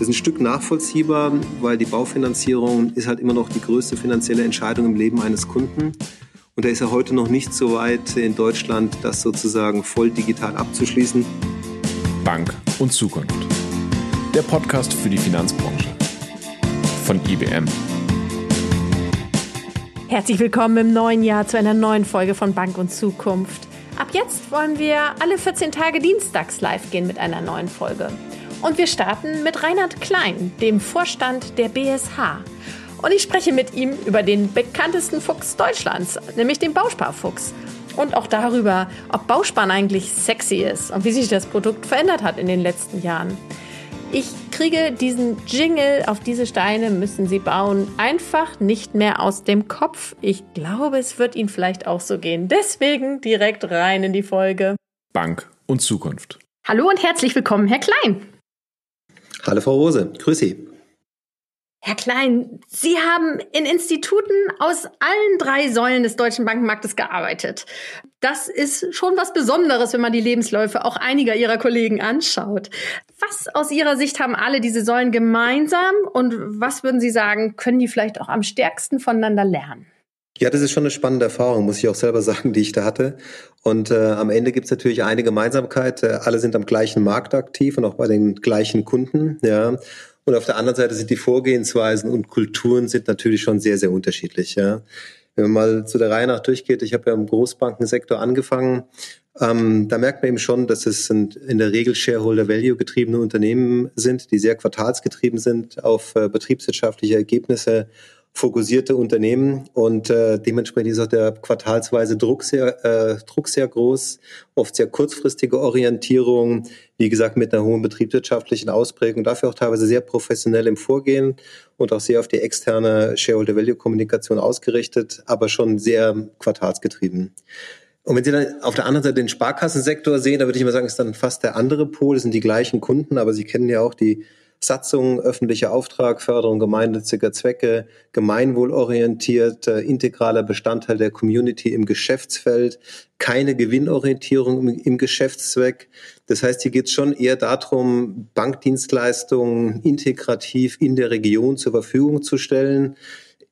Das ist ein Stück nachvollziehbar, weil die Baufinanzierung ist halt immer noch die größte finanzielle Entscheidung im Leben eines Kunden. Und da ist er heute noch nicht so weit in Deutschland, das sozusagen voll digital abzuschließen. Bank und Zukunft. Der Podcast für die Finanzbranche. Von IBM. Herzlich willkommen im neuen Jahr zu einer neuen Folge von Bank und Zukunft. Ab jetzt wollen wir alle 14 Tage dienstags live gehen mit einer neuen Folge. Und wir starten mit Reinhard Klein, dem Vorstand der BSH. Und ich spreche mit ihm über den bekanntesten Fuchs Deutschlands, nämlich den Bausparfuchs. Und auch darüber, ob Bausparen eigentlich sexy ist und wie sich das Produkt verändert hat in den letzten Jahren. Ich kriege diesen Jingle auf diese Steine müssen Sie bauen einfach nicht mehr aus dem Kopf. Ich glaube, es wird Ihnen vielleicht auch so gehen. Deswegen direkt rein in die Folge. Bank und Zukunft. Hallo und herzlich willkommen, Herr Klein. Hallo Frau Rose, grüß Sie. Herr Klein, Sie haben in Instituten aus allen drei Säulen des deutschen Bankenmarktes gearbeitet. Das ist schon was Besonderes, wenn man die Lebensläufe auch einiger Ihrer Kollegen anschaut. Was aus Ihrer Sicht haben alle diese Säulen gemeinsam und was würden Sie sagen, können die vielleicht auch am stärksten voneinander lernen? Ja, das ist schon eine spannende Erfahrung, muss ich auch selber sagen, die ich da hatte. Und äh, am Ende gibt es natürlich eine Gemeinsamkeit. Äh, alle sind am gleichen Markt aktiv und auch bei den gleichen Kunden. Ja. Und auf der anderen Seite sind die Vorgehensweisen und Kulturen sind natürlich schon sehr, sehr unterschiedlich. Ja. Wenn man mal zu der Reihe nach durchgeht, ich habe ja im Großbankensektor angefangen, ähm, da merkt man eben schon, dass es in der Regel Shareholder-Value getriebene Unternehmen sind, die sehr quartalsgetrieben sind, auf äh, betriebswirtschaftliche Ergebnisse fokussierte Unternehmen und äh, dementsprechend ist auch der quartalsweise Druck sehr, äh, Druck sehr groß, oft sehr kurzfristige Orientierung, wie gesagt mit einer hohen betriebswirtschaftlichen Ausprägung, dafür auch teilweise sehr professionell im Vorgehen und auch sehr auf die externe Shareholder-Value-Kommunikation ausgerichtet, aber schon sehr quartalsgetrieben. Und wenn Sie dann auf der anderen Seite den Sparkassensektor sehen, da würde ich immer sagen, ist dann fast der andere Pol, das sind die gleichen Kunden, aber Sie kennen ja auch die Satzung, öffentlicher Auftrag, Förderung gemeinnütziger Zwecke, gemeinwohlorientiert, äh, integraler Bestandteil der Community im Geschäftsfeld, keine Gewinnorientierung im, im Geschäftszweck. Das heißt, hier geht es schon eher darum, Bankdienstleistungen integrativ in der Region zur Verfügung zu stellen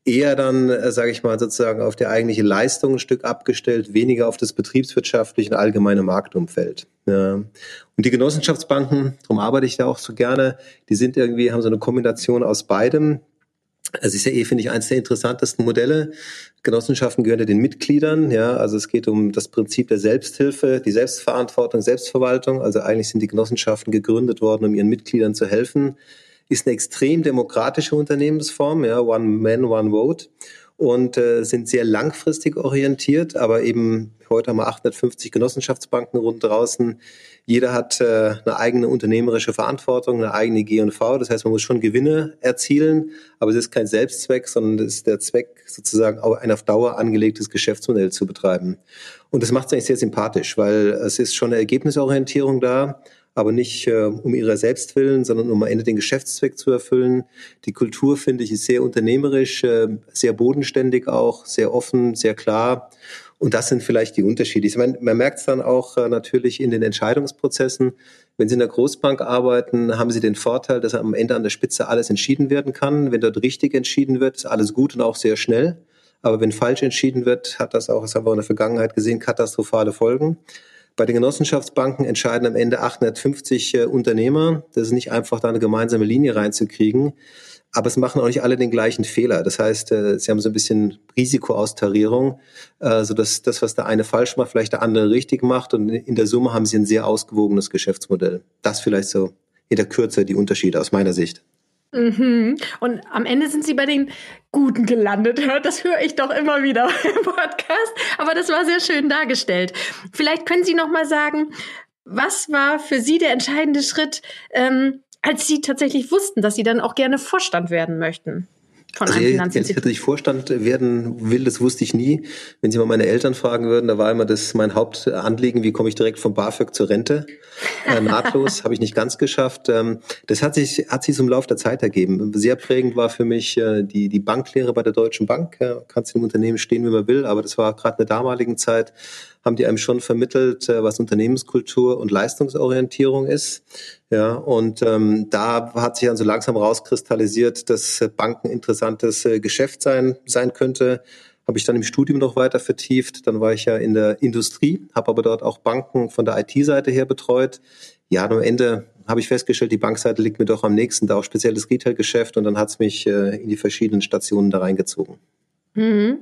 eher dann, äh, sage ich mal, sozusagen auf die eigentliche Leistung ein Stück abgestellt, weniger auf das betriebswirtschaftliche und allgemeine Marktumfeld. Ja. Und die Genossenschaftsbanken, darum arbeite ich da auch so gerne, die sind irgendwie, haben so eine Kombination aus beidem. Es ist ja eh, finde ich, eines der interessantesten Modelle. Genossenschaften gehören ja den Mitgliedern, ja, also es geht um das Prinzip der Selbsthilfe, die Selbstverantwortung, Selbstverwaltung. Also eigentlich sind die Genossenschaften gegründet worden, um ihren Mitgliedern zu helfen ist eine extrem demokratische Unternehmensform, ja, One Man, One Vote und äh, sind sehr langfristig orientiert, aber eben heute haben wir 850 Genossenschaftsbanken rund draußen. Jeder hat äh, eine eigene unternehmerische Verantwortung, eine eigene G&V. Das heißt, man muss schon Gewinne erzielen, aber es ist kein Selbstzweck, sondern es ist der Zweck, sozusagen ein auf Dauer angelegtes Geschäftsmodell zu betreiben. Und das macht es eigentlich sehr sympathisch, weil es ist schon eine Ergebnisorientierung da aber nicht äh, um ihrer selbst willen, sondern um am Ende den Geschäftszweck zu erfüllen. Die Kultur, finde ich, ist sehr unternehmerisch, äh, sehr bodenständig auch, sehr offen, sehr klar. Und das sind vielleicht die Unterschiede. Ich meine, man merkt es dann auch äh, natürlich in den Entscheidungsprozessen. Wenn Sie in der Großbank arbeiten, haben Sie den Vorteil, dass am Ende an der Spitze alles entschieden werden kann. Wenn dort richtig entschieden wird, ist alles gut und auch sehr schnell. Aber wenn falsch entschieden wird, hat das auch, das haben wir in der Vergangenheit gesehen, katastrophale Folgen. Bei den Genossenschaftsbanken entscheiden am Ende 850 äh, Unternehmer. Das ist nicht einfach, da eine gemeinsame Linie reinzukriegen. Aber es machen auch nicht alle den gleichen Fehler. Das heißt, äh, sie haben so ein bisschen Risikoaustarierung, äh, so dass das, was der eine falsch macht, vielleicht der andere richtig macht. Und in der Summe haben sie ein sehr ausgewogenes Geschäftsmodell. Das vielleicht so in der Kürze die Unterschiede aus meiner Sicht. Mhm. Und am Ende sind sie bei den Guten gelandet. Das höre ich doch immer wieder im Podcast. Aber das war sehr schön dargestellt. Vielleicht können Sie noch mal sagen, was war für Sie der entscheidende Schritt, ähm, als Sie tatsächlich wussten, dass Sie dann auch gerne Vorstand werden möchten? Von also, einem Wenn ich Vorstand werden will, das wusste ich nie. Wenn Sie mal meine Eltern fragen würden, da war immer das mein Hauptanliegen, wie komme ich direkt vom BAföG zur Rente. äh, nahtlos, habe ich nicht ganz geschafft. Ähm, das hat sich, hat sich im Laufe der Zeit ergeben. Sehr prägend war für mich äh, die, die Banklehre bei der Deutschen Bank. Ja, kannst im Unternehmen stehen, wie man will, aber das war gerade in der damaligen Zeit, haben die einem schon vermittelt, äh, was Unternehmenskultur und Leistungsorientierung ist. Ja, und ähm, da hat sich dann so langsam rauskristallisiert, dass Banken interessantes äh, Geschäft sein, sein könnte habe ich dann im Studium noch weiter vertieft. Dann war ich ja in der Industrie, habe aber dort auch Banken von der IT-Seite her betreut. Ja, am Ende habe ich festgestellt, die Bankseite liegt mir doch am nächsten, da auch spezielles Retail-Geschäft und dann hat es mich äh, in die verschiedenen Stationen da reingezogen. Mhm.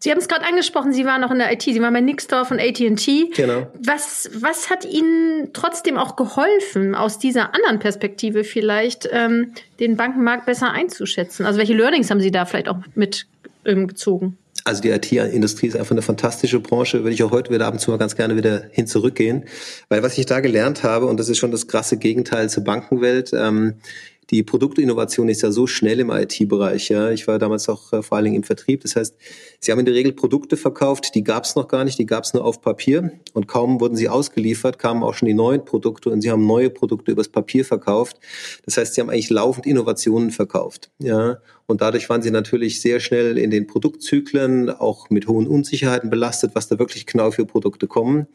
Sie haben es gerade angesprochen, Sie waren noch in der IT, Sie waren bei Nixdorf und AT&T. Genau. Was, was hat Ihnen trotzdem auch geholfen, aus dieser anderen Perspektive vielleicht ähm, den Bankenmarkt besser einzuschätzen? Also welche Learnings haben Sie da vielleicht auch mitgezogen? Ähm, also die IT-Industrie ist einfach eine fantastische Branche, würde ich auch heute wieder ab und zu mal ganz gerne wieder hin zurückgehen. Weil was ich da gelernt habe, und das ist schon das krasse Gegenteil zur Bankenwelt, ähm, die Produktinnovation ist ja so schnell im IT-Bereich. Ja. Ich war damals auch äh, vor allen Dingen im Vertrieb. Das heißt, sie haben in der Regel Produkte verkauft, die gab es noch gar nicht, die gab es nur auf Papier. Und kaum wurden sie ausgeliefert, kamen auch schon die neuen Produkte und sie haben neue Produkte übers Papier verkauft. Das heißt, sie haben eigentlich laufend Innovationen verkauft. Ja. Und dadurch waren sie natürlich sehr schnell in den Produktzyklen, auch mit hohen Unsicherheiten belastet, was da wirklich genau für Produkte kommen.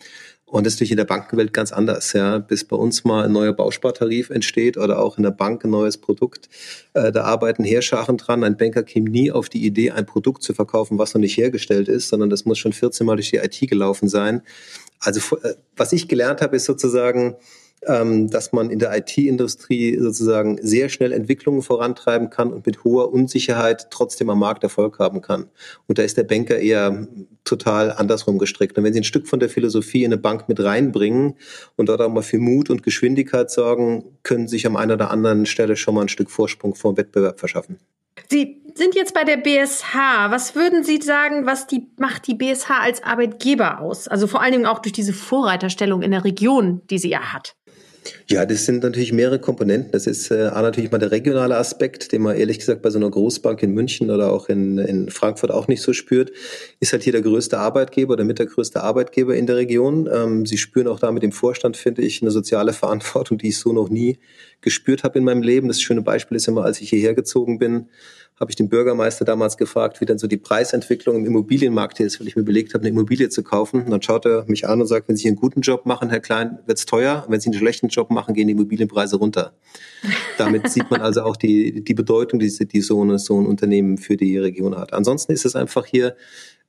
Und das ist natürlich in der Bankenwelt ganz anders. Ja. Bis bei uns mal ein neuer Bauspartarif entsteht oder auch in der Bank ein neues Produkt, äh, da arbeiten Heerscharen dran. Ein Banker käme nie auf die Idee, ein Produkt zu verkaufen, was noch nicht hergestellt ist, sondern das muss schon 14 Mal durch die IT gelaufen sein. Also äh, was ich gelernt habe, ist sozusagen, ähm, dass man in der IT-Industrie sozusagen sehr schnell Entwicklungen vorantreiben kann und mit hoher Unsicherheit trotzdem am Markt Erfolg haben kann. Und da ist der Banker eher total andersrum gestrickt. Und wenn Sie ein Stück von der Philosophie in eine Bank mit reinbringen und dort auch mal für Mut und Geschwindigkeit sorgen, können sich am einen oder anderen Stelle schon mal ein Stück Vorsprung vor dem Wettbewerb verschaffen. Sie sind jetzt bei der BSH. Was würden Sie sagen, was die, macht die BSH als Arbeitgeber aus? Also vor allen Dingen auch durch diese Vorreiterstellung in der Region, die sie ja hat. Ja, das sind natürlich mehrere Komponenten. Das ist äh, natürlich mal der regionale Aspekt, den man ehrlich gesagt bei so einer Großbank in München oder auch in, in Frankfurt auch nicht so spürt. Ist halt hier der größte Arbeitgeber oder mit der größte Arbeitgeber in der Region. Ähm, Sie spüren auch da mit dem Vorstand, finde ich, eine soziale Verantwortung, die ich so noch nie gespürt habe in meinem Leben. Das schöne Beispiel ist immer, als ich hierher gezogen bin, habe ich den Bürgermeister damals gefragt, wie denn so die Preisentwicklung im Immobilienmarkt ist, weil ich mir überlegt habe, eine Immobilie zu kaufen. Und dann schaut er mich an und sagt, wenn Sie einen guten Job machen, Herr Klein, wird's teuer. Und wenn Sie einen schlechten Job machen, gehen die Immobilienpreise runter. Damit sieht man also auch die, die Bedeutung, die, die so, eine, so ein Unternehmen für die Region hat. Ansonsten ist es einfach hier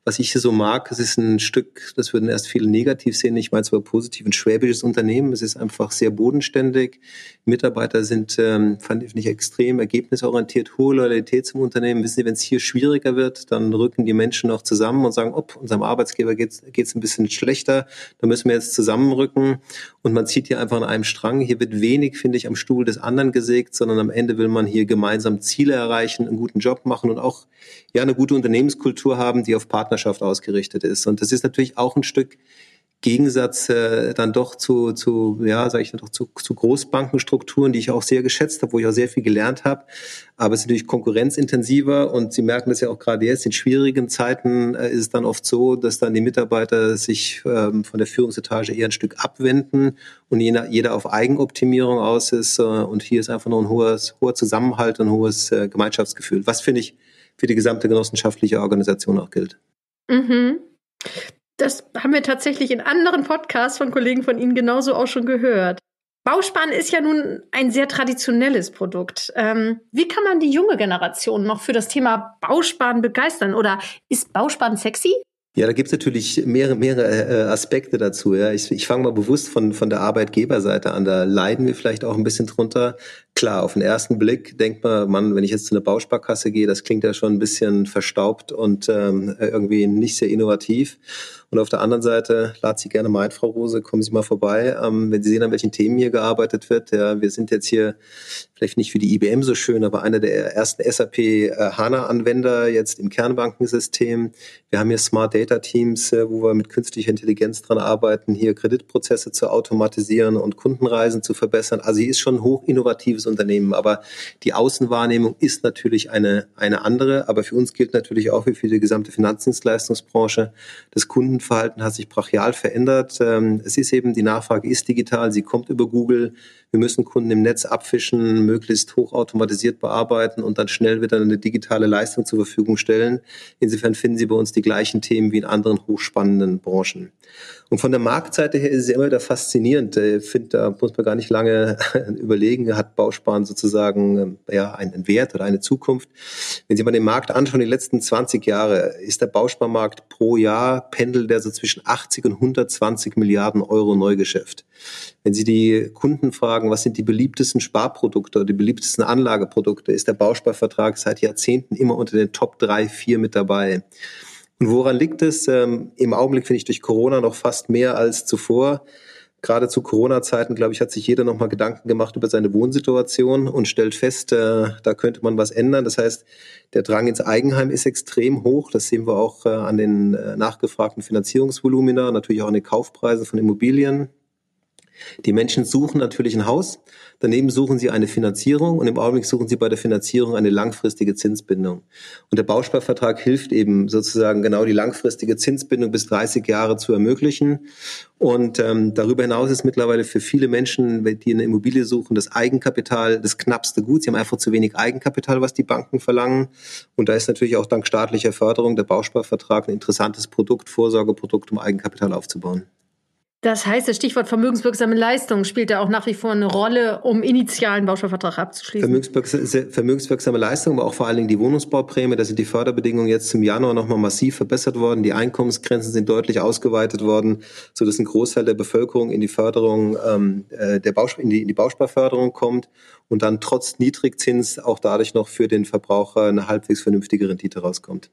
was ich hier so mag, es ist ein Stück, das würden erst viele negativ sehen, ich meine zwar positiv, ein schwäbisches Unternehmen, es ist einfach sehr bodenständig, Mitarbeiter sind, ähm, fand ich extrem ergebnisorientiert, hohe Loyalität zum Unternehmen. Wissen Sie, wenn es hier schwieriger wird, dann rücken die Menschen auch zusammen und sagen, ob unserem Arbeitsgeber geht es ein bisschen schlechter, da müssen wir jetzt zusammenrücken und man zieht hier einfach an einem Strang. Hier wird wenig, finde ich, am Stuhl des anderen gesägt, sondern am Ende will man hier gemeinsam Ziele erreichen, einen guten Job machen und auch ja eine gute Unternehmenskultur haben, die auf Partnerschaft ausgerichtet ist. Und das ist natürlich auch ein Stück Gegensatz äh, dann doch zu, zu ja, sage ich doch zu, zu Großbankenstrukturen, die ich auch sehr geschätzt habe, wo ich auch sehr viel gelernt habe. Aber es ist natürlich konkurrenzintensiver und Sie merken das ja auch gerade jetzt in schwierigen Zeiten äh, ist es dann oft so, dass dann die Mitarbeiter sich ähm, von der Führungsetage eher ein Stück abwenden und jeder, jeder auf Eigenoptimierung aus ist. Äh, und hier ist einfach noch ein hohes, hoher Zusammenhalt und ein hohes äh, Gemeinschaftsgefühl, was finde ich für die gesamte genossenschaftliche Organisation auch gilt. Mhm. Das haben wir tatsächlich in anderen Podcasts von Kollegen von Ihnen genauso auch schon gehört. Bausparen ist ja nun ein sehr traditionelles Produkt. Ähm, wie kann man die junge Generation noch für das Thema Bausparen begeistern? Oder ist Bausparen sexy? Ja, da gibt's natürlich mehrere, mehrere äh, Aspekte dazu. Ja. Ich, ich fange mal bewusst von, von der Arbeitgeberseite an. Da leiden wir vielleicht auch ein bisschen drunter. Klar, auf den ersten Blick denkt man, Mann, wenn ich jetzt zu einer Bausparkasse gehe, das klingt ja schon ein bisschen verstaubt und ähm, irgendwie nicht sehr innovativ. Und auf der anderen Seite lad Sie gerne mal ein, Frau Rose, kommen Sie mal vorbei. Ähm, wenn Sie sehen, an welchen Themen hier gearbeitet wird. Ja, wir sind jetzt hier vielleicht nicht für die IBM so schön, aber einer der ersten SAP äh, HANA-Anwender jetzt im Kernbankensystem. Wir haben hier Smart Data Teams, äh, wo wir mit künstlicher Intelligenz dran arbeiten, hier Kreditprozesse zu automatisieren und Kundenreisen zu verbessern. Also hier ist schon ein hoch innovatives innovatives Unternehmen. Aber die Außenwahrnehmung ist natürlich eine, eine andere. Aber für uns gilt natürlich auch wie für die gesamte Finanzdienstleistungsbranche, das Kundenverhalten hat sich brachial verändert. Ähm, es ist eben, die Nachfrage ist digital, sie kommt über Google. Wir müssen Kunden im Netz abfischen, möglichst hochautomatisiert bearbeiten und dann schnell wieder eine digitale Leistung zur Verfügung stellen. Insofern finden Sie bei uns die gleichen Themen wie in anderen hochspannenden Branchen. Und von der Marktseite her ist es immer wieder faszinierend. Ich finde, da muss man gar nicht lange überlegen, hat Bausparen sozusagen ähm, ja, einen Wert oder eine Zukunft. Wenn Sie mal den Markt anschauen, die letzten 20 Jahre ist der Bausparmarkt pro Jahr pendelt der so zwischen 80 und 120 Milliarden Euro Neugeschäft. Wenn Sie die Kunden fragen, was sind die beliebtesten Sparprodukte oder die beliebtesten Anlageprodukte, ist der Bausparvertrag seit Jahrzehnten immer unter den Top drei, vier mit dabei. Und woran liegt es? Ähm, Im Augenblick finde ich durch Corona noch fast mehr als zuvor. Gerade zu Corona-Zeiten, glaube ich, hat sich jeder nochmal Gedanken gemacht über seine Wohnsituation und stellt fest, äh, da könnte man was ändern. Das heißt, der Drang ins Eigenheim ist extrem hoch. Das sehen wir auch äh, an den äh, nachgefragten Finanzierungsvolumina, natürlich auch an den Kaufpreisen von Immobilien. Die Menschen suchen natürlich ein Haus, daneben suchen sie eine Finanzierung und im Augenblick suchen sie bei der Finanzierung eine langfristige Zinsbindung. Und der Bausparvertrag hilft eben sozusagen genau die langfristige Zinsbindung bis 30 Jahre zu ermöglichen. Und ähm, darüber hinaus ist mittlerweile für viele Menschen, die eine Immobilie suchen, das Eigenkapital das knappste Gut. Sie haben einfach zu wenig Eigenkapital, was die Banken verlangen. Und da ist natürlich auch dank staatlicher Förderung der Bausparvertrag ein interessantes Produkt, Vorsorgeprodukt, um Eigenkapital aufzubauen. Das heißt, das Stichwort vermögenswirksame Leistung spielt da auch nach wie vor eine Rolle, um initialen Bausparvertrag abzuschließen. Vermögenswirksame, vermögenswirksame Leistung, aber auch vor allen Dingen die Wohnungsbauprämie. Da sind die Förderbedingungen jetzt zum Januar nochmal massiv verbessert worden. Die Einkommensgrenzen sind deutlich ausgeweitet worden, sodass ein Großteil der Bevölkerung in die Förderung ähm, äh, der Bausp in, die, in die Bausparförderung kommt und dann trotz Niedrigzins auch dadurch noch für den Verbraucher eine halbwegs vernünftige Rendite rauskommt.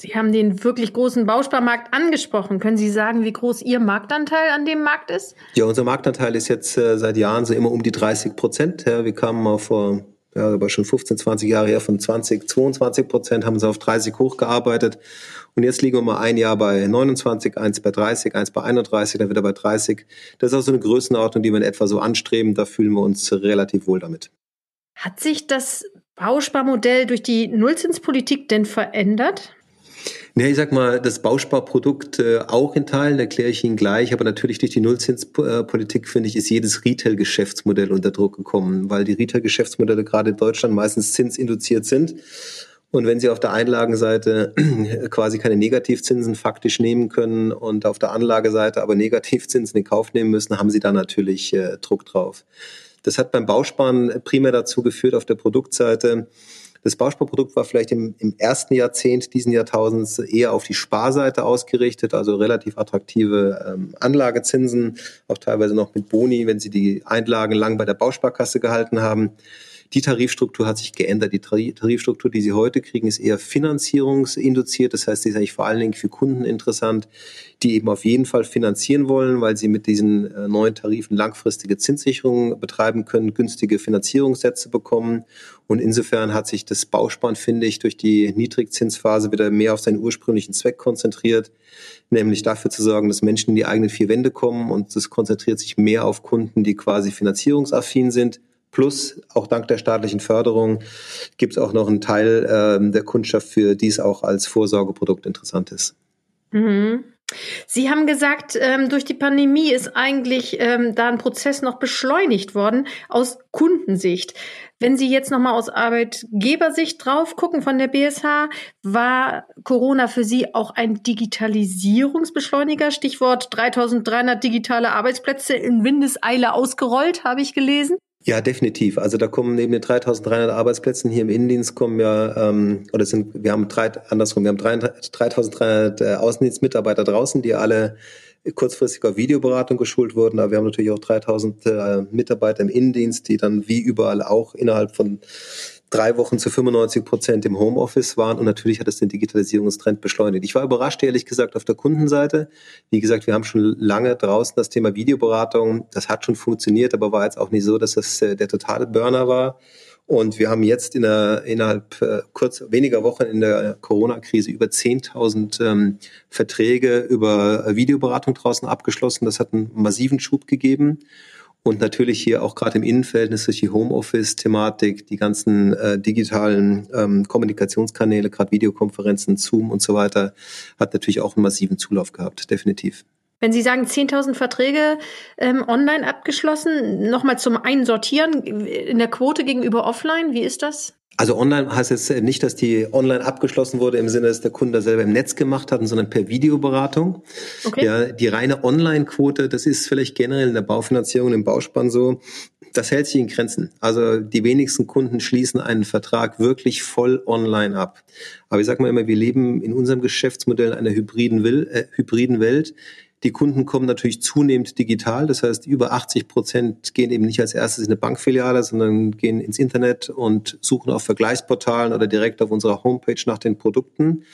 Sie haben den wirklich großen Bausparmarkt angesprochen. Können Sie sagen, wie groß Ihr Marktanteil an dem Markt ist? Ja, unser Marktanteil ist jetzt äh, seit Jahren so immer um die 30 Prozent. Ja, wir kamen mal vor ja, aber schon 15, 20 Jahre her von 20, 22 Prozent, haben sie auf 30 hochgearbeitet. Und jetzt liegen wir mal ein Jahr bei 29, eins bei 30, eins bei 31, dann wieder bei 30. Das ist auch so eine Größenordnung, die wir in etwa so anstreben. Da fühlen wir uns relativ wohl damit. Hat sich das Bausparmodell durch die Nullzinspolitik denn verändert? Ja, ich sag mal, das Bausparprodukt äh, auch in Teilen, erkläre ich Ihnen gleich, aber natürlich durch die Nullzinspolitik, finde ich, ist jedes Retail-Geschäftsmodell unter Druck gekommen, weil die Retail-Geschäftsmodelle gerade in Deutschland meistens zinsinduziert sind. Und wenn Sie auf der Einlagenseite quasi keine Negativzinsen faktisch nehmen können und auf der Anlageseite aber Negativzinsen in Kauf nehmen müssen, haben Sie da natürlich äh, Druck drauf. Das hat beim Bausparen primär dazu geführt, auf der Produktseite, das Bausparprodukt war vielleicht im, im ersten Jahrzehnt diesen Jahrtausends eher auf die Sparseite ausgerichtet, also relativ attraktive ähm, Anlagezinsen, auch teilweise noch mit Boni, wenn Sie die Einlagen lang bei der Bausparkasse gehalten haben. Die Tarifstruktur hat sich geändert. Die Tarifstruktur, die Sie heute kriegen, ist eher finanzierungsinduziert. Das heißt, sie ist eigentlich vor allen Dingen für Kunden interessant, die eben auf jeden Fall finanzieren wollen, weil sie mit diesen äh, neuen Tarifen langfristige Zinssicherungen betreiben können, günstige Finanzierungssätze bekommen. Und insofern hat sich das Bausparen, finde ich, durch die Niedrigzinsphase wieder mehr auf seinen ursprünglichen Zweck konzentriert, nämlich dafür zu sorgen, dass Menschen in die eigenen vier Wände kommen und es konzentriert sich mehr auf Kunden, die quasi finanzierungsaffin sind Plus, auch dank der staatlichen Förderung, gibt es auch noch einen Teil ähm, der Kundschaft, für die es auch als Vorsorgeprodukt interessant ist. Mhm. Sie haben gesagt, ähm, durch die Pandemie ist eigentlich ähm, da ein Prozess noch beschleunigt worden aus Kundensicht. Wenn Sie jetzt nochmal aus Arbeitgebersicht drauf gucken von der BSH, war Corona für Sie auch ein Digitalisierungsbeschleuniger? Stichwort 3300 digitale Arbeitsplätze in Windeseile ausgerollt, habe ich gelesen. Ja, definitiv. Also da kommen neben den 3.300 Arbeitsplätzen hier im Innendienst kommen ja, ähm, oder sind, wir haben drei, andersrum, wir haben 3.300 äh, Außendienstmitarbeiter draußen, die alle kurzfristig auf Videoberatung geschult wurden, aber wir haben natürlich auch 3000 äh, Mitarbeiter im Innendienst, die dann wie überall auch innerhalb von drei Wochen zu 95 Prozent im Homeoffice waren und natürlich hat es den Digitalisierungstrend beschleunigt. Ich war überrascht, ehrlich gesagt, auf der Kundenseite. Wie gesagt, wir haben schon lange draußen das Thema Videoberatung. Das hat schon funktioniert, aber war jetzt auch nicht so, dass das äh, der totale Burner war. Und wir haben jetzt in der, innerhalb äh, kurz weniger Wochen in der Corona-Krise über 10.000 ähm, Verträge über Videoberatung draußen abgeschlossen. Das hat einen massiven Schub gegeben. Und natürlich hier auch gerade im Innenverhältnis durch die Homeoffice-Thematik, die ganzen äh, digitalen ähm, Kommunikationskanäle, gerade Videokonferenzen, Zoom und so weiter, hat natürlich auch einen massiven Zulauf gehabt, definitiv. Wenn Sie sagen 10.000 Verträge ähm, online abgeschlossen, nochmal zum Einsortieren in der Quote gegenüber offline, wie ist das? Also online heißt jetzt nicht, dass die online abgeschlossen wurde im Sinne, dass der Kunde selber im Netz gemacht hat, sondern per Videoberatung. Okay. Ja, die reine Online-Quote, das ist vielleicht generell in der Baufinanzierung, im Bauspann so, das hält sich in Grenzen. Also die wenigsten Kunden schließen einen Vertrag wirklich voll online ab. Aber ich sage mal immer, wir leben in unserem Geschäftsmodell einer hybriden, Will, äh, hybriden Welt. Die Kunden kommen natürlich zunehmend digital. Das heißt, über 80 Prozent gehen eben nicht als erstes in eine Bankfiliale, sondern gehen ins Internet und suchen auf Vergleichsportalen oder direkt auf unserer Homepage nach den Produkten.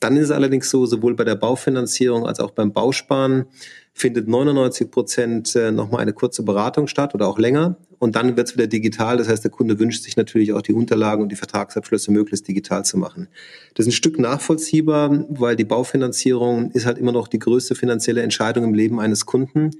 Dann ist es allerdings so, sowohl bei der Baufinanzierung als auch beim Bausparen findet 99 Prozent äh, nochmal eine kurze Beratung statt oder auch länger. Und dann wird es wieder digital. Das heißt, der Kunde wünscht sich natürlich auch die Unterlagen und die Vertragsabschlüsse möglichst digital zu machen. Das ist ein Stück nachvollziehbar, weil die Baufinanzierung ist halt immer noch die größte finanzielle Entscheidung im Leben eines Kunden.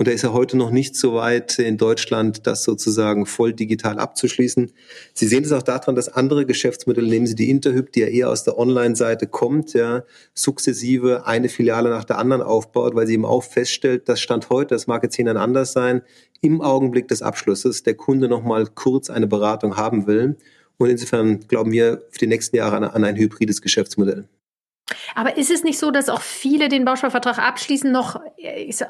Und da ist er heute noch nicht so weit in Deutschland, das sozusagen voll digital abzuschließen. Sie sehen es auch daran, dass andere Geschäftsmodelle, nehmen Sie die Interhyp, die ja eher aus der Online-Seite kommt, ja, sukzessive eine Filiale nach der anderen aufbaut, weil sie eben auch feststellt, das Stand heute, das mag jetzt Ihnen anders sein, im Augenblick des Abschlusses der Kunde noch mal kurz eine Beratung haben will. Und insofern glauben wir für die nächsten Jahre an ein hybrides Geschäftsmodell. Aber ist es nicht so, dass auch viele den Bausparvertrag abschließen, noch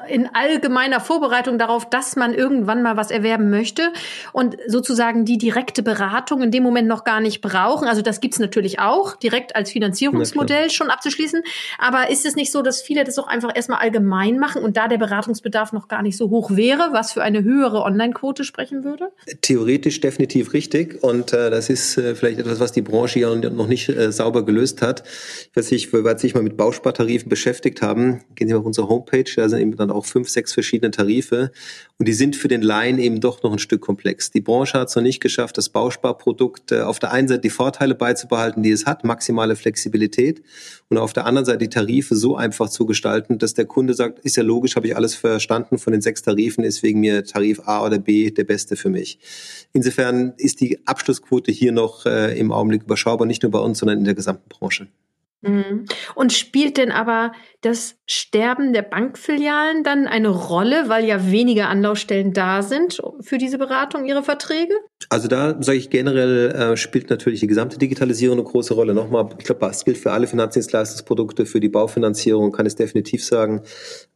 in allgemeiner Vorbereitung darauf, dass man irgendwann mal was erwerben möchte und sozusagen die direkte Beratung in dem Moment noch gar nicht brauchen? Also das gibt's natürlich auch, direkt als Finanzierungsmodell schon abzuschließen. Aber ist es nicht so, dass viele das auch einfach erstmal allgemein machen und da der Beratungsbedarf noch gar nicht so hoch wäre, was für eine höhere Online-Quote sprechen würde? Theoretisch definitiv richtig. Und äh, das ist äh, vielleicht etwas, was die Branche ja noch nicht äh, sauber gelöst hat. Ich weiß nicht, weil Sie sich mal mit Bauspartarifen beschäftigt haben, gehen Sie mal auf unsere Homepage, da sind eben dann auch fünf, sechs verschiedene Tarife und die sind für den Laien eben doch noch ein Stück komplex. Die Branche hat es noch nicht geschafft, das Bausparprodukt äh, auf der einen Seite die Vorteile beizubehalten, die es hat, maximale Flexibilität und auf der anderen Seite die Tarife so einfach zu gestalten, dass der Kunde sagt, ist ja logisch, habe ich alles verstanden, von den sechs Tarifen ist wegen mir Tarif A oder B der beste für mich. Insofern ist die Abschlussquote hier noch äh, im Augenblick überschaubar, nicht nur bei uns, sondern in der gesamten Branche. Mhm. Und spielt denn aber das Sterben der Bankfilialen dann eine Rolle, weil ja weniger Anlaufstellen da sind für diese Beratung, Ihre Verträge? Also da sage ich generell, äh, spielt natürlich die gesamte Digitalisierung eine große Rolle. Nochmal, ich glaube, das gilt für alle Finanzdienstleistungsprodukte, für die Baufinanzierung kann ich definitiv sagen,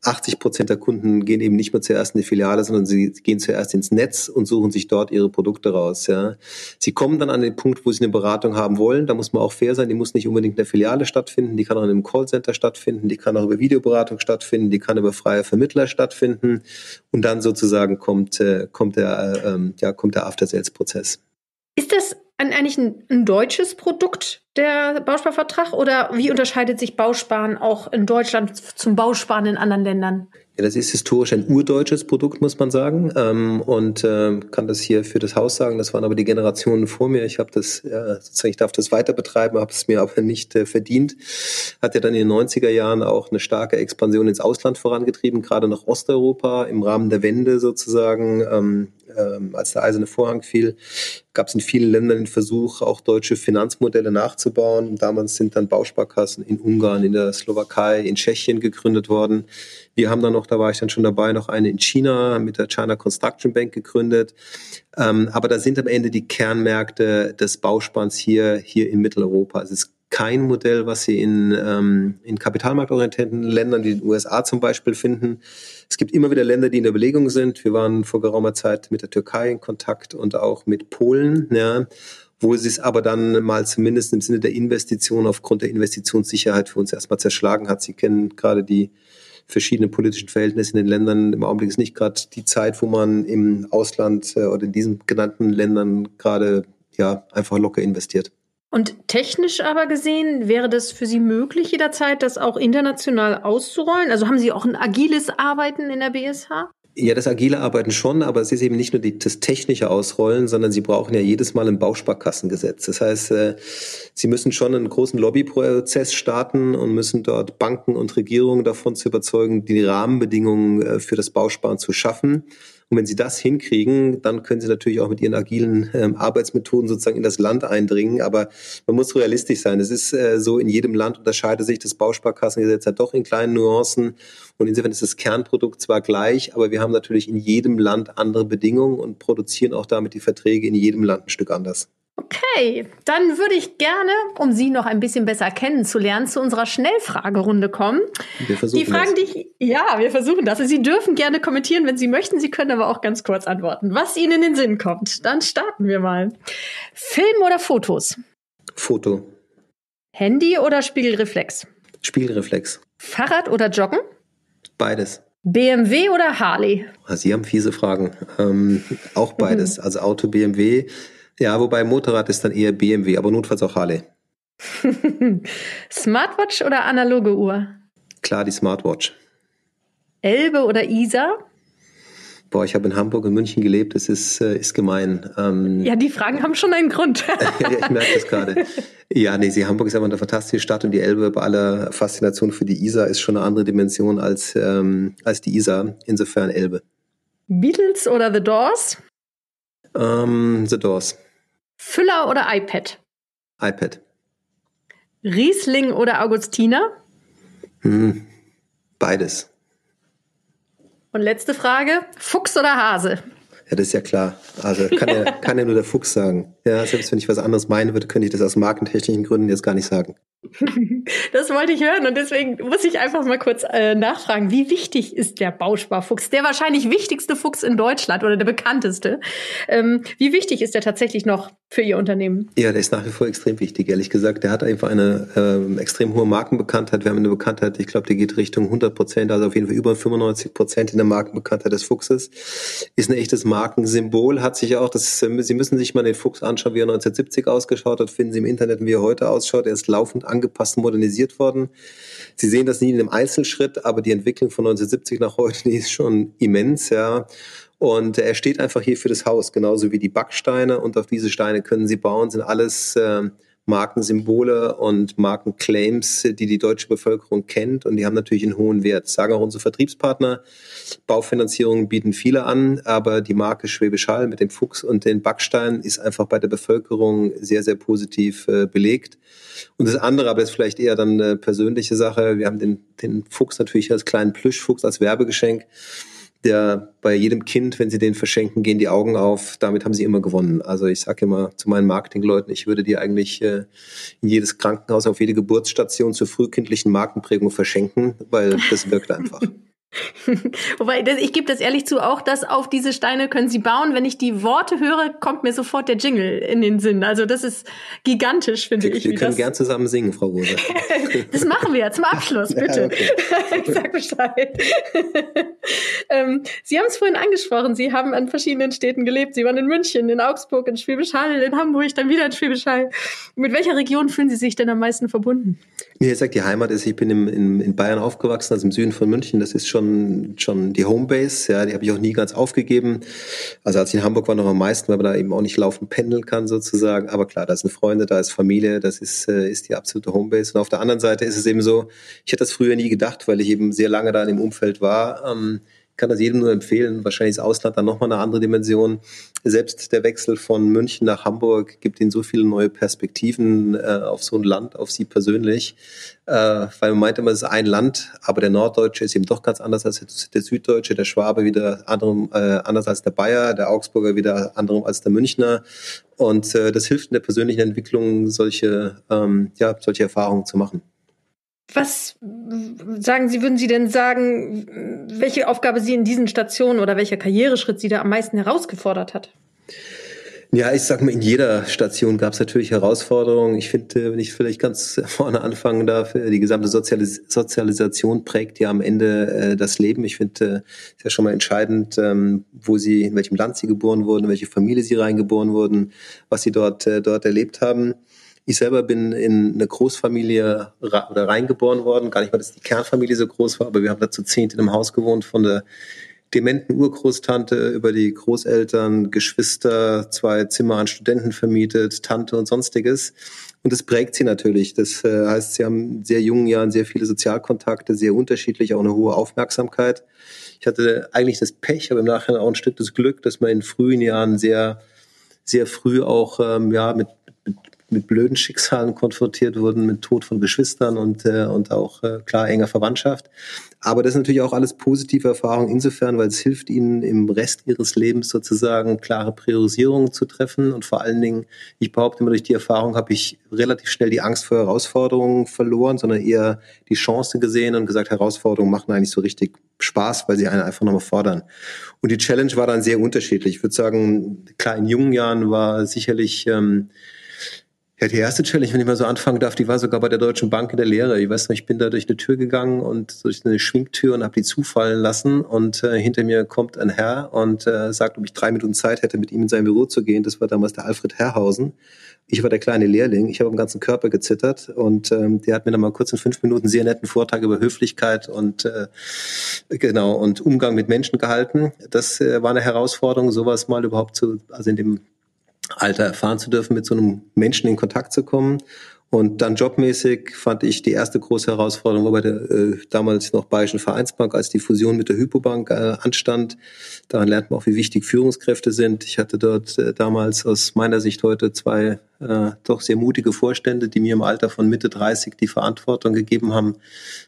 80 Prozent der Kunden gehen eben nicht mehr zuerst in die Filiale, sondern sie gehen zuerst ins Netz und suchen sich dort ihre Produkte raus. Ja. Sie kommen dann an den Punkt, wo sie eine Beratung haben wollen. Da muss man auch fair sein. Die muss nicht unbedingt in der Filiale stattfinden. Die kann auch in einem Callcenter stattfinden. Die kann auch über Videoberatung stattfinden. Die kann über freie Vermittler stattfinden. Und dann sozusagen kommt, äh, kommt der, äh, ähm, ja, der After-Sales-Prozess. Ist das eigentlich ein, ein, deutsches Produkt, der Bausparvertrag? Oder wie unterscheidet sich Bausparen auch in Deutschland zum Bausparen in anderen Ländern? Ja, das ist historisch ein urdeutsches Produkt, muss man sagen. Ähm, und äh, kann das hier für das Haus sagen. Das waren aber die Generationen vor mir. Ich habe das, ja, sozusagen, ich darf das weiter betreiben, habe es mir aber nicht äh, verdient. Hat ja dann in den 90er Jahren auch eine starke Expansion ins Ausland vorangetrieben, gerade nach Osteuropa im Rahmen der Wende sozusagen. Ähm, ähm, als der eiserne Vorhang fiel, gab es in vielen Ländern den Versuch, auch deutsche Finanzmodelle nachzubauen. Damals sind dann Bausparkassen in Ungarn, in der Slowakei, in Tschechien gegründet worden. Wir haben dann noch, da war ich dann schon dabei, noch eine in China mit der China Construction Bank gegründet. Ähm, aber da sind am Ende die Kernmärkte des Bauspanns hier, hier in Mitteleuropa. Also es kein Modell, was Sie in, ähm, in kapitalmarktorientierten Ländern wie den USA zum Beispiel finden. Es gibt immer wieder Länder, die in der Belegung sind. Wir waren vor geraumer Zeit mit der Türkei in Kontakt und auch mit Polen, ja, wo es es aber dann mal zumindest im Sinne der Investition aufgrund der Investitionssicherheit für uns erstmal zerschlagen hat. Sie kennen gerade die verschiedenen politischen Verhältnisse in den Ländern. Im Augenblick ist nicht gerade die Zeit, wo man im Ausland äh, oder in diesen genannten Ländern gerade ja einfach locker investiert. Und technisch aber gesehen, wäre das für Sie möglich, jederzeit das auch international auszurollen? Also haben Sie auch ein agiles Arbeiten in der BSH? Ja, das agile Arbeiten schon, aber es ist eben nicht nur die, das technische Ausrollen, sondern Sie brauchen ja jedes Mal ein Bausparkassengesetz. Das heißt, äh, Sie müssen schon einen großen Lobbyprozess starten und müssen dort Banken und Regierungen davon zu überzeugen, die Rahmenbedingungen äh, für das Bausparen zu schaffen. Und wenn sie das hinkriegen, dann können sie natürlich auch mit ihren agilen ähm, Arbeitsmethoden sozusagen in das Land eindringen. Aber man muss realistisch sein. Es ist äh, so, in jedem Land unterscheidet sich das Bausparkassengesetz halt doch in kleinen Nuancen. Und insofern ist das Kernprodukt zwar gleich, aber wir haben natürlich in jedem Land andere Bedingungen und produzieren auch damit die Verträge in jedem Land ein Stück anders. Okay, dann würde ich gerne, um Sie noch ein bisschen besser kennenzulernen, zu unserer Schnellfragerunde kommen. Wir versuchen die Fragen, das. die ich, ja, wir versuchen das. Sie dürfen gerne kommentieren, wenn Sie möchten. Sie können aber auch ganz kurz antworten, was Ihnen in den Sinn kommt. Dann starten wir mal. Film oder Fotos? Foto, Handy oder Spiegelreflex? Spiegelreflex, Fahrrad oder Joggen? beides. BMW oder Harley? Ah, Sie haben fiese Fragen. Ähm, auch beides. Also Auto, BMW. Ja, wobei Motorrad ist dann eher BMW, aber notfalls auch Harley. Smartwatch oder analoge Uhr? Klar, die Smartwatch. Elbe oder Isar? Boah, ich habe in Hamburg und München gelebt, das ist, äh, ist gemein. Ähm, Ja, die Fragen haben schon einen Grund. ja, ich merke das gerade. Ja, nee, sie, Hamburg ist einfach eine fantastische Stadt und die Elbe bei aller Faszination für die Isar ist schon eine andere Dimension als, ähm, als die Isar. Insofern Elbe. Beatles oder The Doors? Ähm, The Doors. Füller oder iPad? iPad. Riesling oder Augustiner? Hm, beides. Und letzte Frage, Fuchs oder Hase? Ja, das ist ja klar. Also kann ja, kann ja nur der Fuchs sagen. Ja, selbst wenn ich was anderes meinen würde, könnte ich das aus markentechnischen Gründen jetzt gar nicht sagen. Das wollte ich hören und deswegen muss ich einfach mal kurz äh, nachfragen, wie wichtig ist der Bausparfuchs? Der wahrscheinlich wichtigste Fuchs in Deutschland oder der bekannteste. Ähm, wie wichtig ist der tatsächlich noch für Ihr Unternehmen? Ja, der ist nach wie vor extrem wichtig, ehrlich gesagt. Der hat einfach eine ähm, extrem hohe Markenbekanntheit. Wir haben eine Bekanntheit, ich glaube, die geht Richtung 100 Prozent, also auf jeden Fall über 95 Prozent in der Markenbekanntheit des Fuchses. Ist ein echtes Markensymbol, hat sich auch, das, äh, Sie müssen sich mal den Fuchs anschauen, wie er 1970 ausgeschaut hat, finden Sie im Internet, wie er heute ausschaut. Er ist laufend angepasst modernisiert worden. Sie sehen das nie in einem Einzelschritt, aber die Entwicklung von 1970 nach heute, die ist schon immens, ja. Und er steht einfach hier für das Haus, genauso wie die Backsteine. Und auf diese Steine können Sie bauen, sind alles äh, Markensymbole und Markenclaims, die die deutsche Bevölkerung kennt. Und die haben natürlich einen hohen Wert. Sagen auch unsere Vertriebspartner. Baufinanzierungen bieten viele an, aber die Marke Schwäbisch Hall mit dem Fuchs und den Backsteinen ist einfach bei der Bevölkerung sehr, sehr positiv äh, belegt. Und das andere, aber das ist vielleicht eher dann eine persönliche Sache. Wir haben den, den Fuchs natürlich als kleinen Plüschfuchs, als Werbegeschenk der bei jedem Kind, wenn sie den verschenken, gehen die Augen auf. Damit haben sie immer gewonnen. Also ich sage immer zu meinen Marketingleuten, ich würde die eigentlich äh, in jedes Krankenhaus, auf jede Geburtsstation zur frühkindlichen Markenprägung verschenken, weil das wirkt einfach. Wobei, ich gebe das ehrlich zu, auch das auf diese Steine können Sie bauen. Wenn ich die Worte höre, kommt mir sofort der Jingle in den Sinn. Also das ist gigantisch, finde ich. wir können gern zusammen singen, Frau Rose. das machen wir zum Abschluss, bitte. Ja, okay. ich sag Bescheid. ähm, Sie haben es vorhin angesprochen, Sie haben an verschiedenen Städten gelebt. Sie waren in München, in Augsburg, in Schwäbisch Hall, in Hamburg, dann wieder in Schwäbisch Hall. Mit welcher Region fühlen Sie sich denn am meisten verbunden? Mir sagt die Heimat ist, ich bin im, in, in Bayern aufgewachsen, also im Süden von München. Das ist schon, schon die Homebase, ja, die habe ich auch nie ganz aufgegeben. Also als ich in Hamburg war noch am meisten, weil man da eben auch nicht laufend pendeln kann sozusagen. Aber klar, da sind Freunde, da ist Familie, das ist, äh, ist die absolute Homebase. Und auf der anderen Seite ist es eben so, ich hätte das früher nie gedacht, weil ich eben sehr lange da in dem Umfeld war. Ähm, kann das jedem nur empfehlen. Wahrscheinlich ist Ausland dann nochmal eine andere Dimension. Selbst der Wechsel von München nach Hamburg gibt ihnen so viele neue Perspektiven äh, auf so ein Land, auf sie persönlich. Äh, weil man meint immer, es ist ein Land, aber der Norddeutsche ist eben doch ganz anders als der Süddeutsche, der Schwabe wieder anderem, äh, anders als der Bayer, der Augsburger wieder anderem als der Münchner. Und äh, das hilft in der persönlichen Entwicklung, solche, ähm, ja, solche Erfahrungen zu machen. Was sagen Sie, würden Sie denn sagen, welche Aufgabe Sie in diesen Stationen oder welcher Karriereschritt Sie da am meisten herausgefordert hat? Ja, ich sag mal, in jeder Station gab es natürlich Herausforderungen. Ich finde, wenn ich vielleicht ganz vorne anfangen darf, die gesamte Sozialis Sozialisation prägt ja am Ende äh, das Leben. Ich finde, äh, ist ja schon mal entscheidend, ähm, wo sie, in welchem Land sie geboren wurden, in welche Familie sie reingeboren wurden, was sie dort, äh, dort erlebt haben. Ich selber bin in eine Großfamilie oder reingeboren worden. Gar nicht, weil das die Kernfamilie so groß war, aber wir haben da zu in einem Haus gewohnt von der dementen Urgroßtante über die Großeltern, Geschwister, zwei Zimmer an Studenten vermietet, Tante und sonstiges. Und das prägt sie natürlich. Das äh, heißt, sie haben in sehr jungen Jahren sehr viele Sozialkontakte, sehr unterschiedlich, auch eine hohe Aufmerksamkeit. Ich hatte eigentlich das Pech, aber im Nachhinein auch ein Stück des Glück, dass man in frühen Jahren sehr, sehr früh auch ähm, ja, mit, mit mit blöden Schicksalen konfrontiert wurden, mit Tod von Geschwistern und, äh, und auch äh, klar enger Verwandtschaft. Aber das ist natürlich auch alles positive Erfahrung insofern, weil es hilft ihnen im Rest ihres Lebens sozusagen klare Priorisierungen zu treffen. Und vor allen Dingen, ich behaupte immer, durch die Erfahrung habe ich relativ schnell die Angst vor Herausforderungen verloren, sondern eher die Chance gesehen und gesagt, Herausforderungen machen eigentlich so richtig Spaß, weil sie einen einfach nochmal fordern. Und die Challenge war dann sehr unterschiedlich. Ich würde sagen, klar, in jungen Jahren war sicherlich ähm, ja, die erste Challenge, wenn ich mal so anfangen darf, die war sogar bei der Deutschen Bank in der Lehre. Ich weiß noch, ich bin da durch eine Tür gegangen und durch eine Schwingtür und habe die zufallen lassen. Und äh, hinter mir kommt ein Herr und äh, sagt, ob ich drei Minuten Zeit hätte, mit ihm in sein Büro zu gehen. Das war damals der Alfred Herrhausen. Ich war der kleine Lehrling. Ich habe am ganzen Körper gezittert und ähm, der hat mir dann mal kurz in fünf Minuten sehr netten Vortrag über Höflichkeit und äh, genau und Umgang mit Menschen gehalten. Das äh, war eine Herausforderung, sowas mal überhaupt zu, also in dem Alter erfahren zu dürfen, mit so einem Menschen in Kontakt zu kommen. Und dann jobmäßig fand ich die erste große Herausforderung war bei der äh, damals noch Bayerischen Vereinsbank, als die Fusion mit der Hypobank äh, anstand. Daran lernt man auch, wie wichtig Führungskräfte sind. Ich hatte dort äh, damals aus meiner Sicht heute zwei äh, doch sehr mutige Vorstände, die mir im Alter von Mitte 30 die Verantwortung gegeben haben,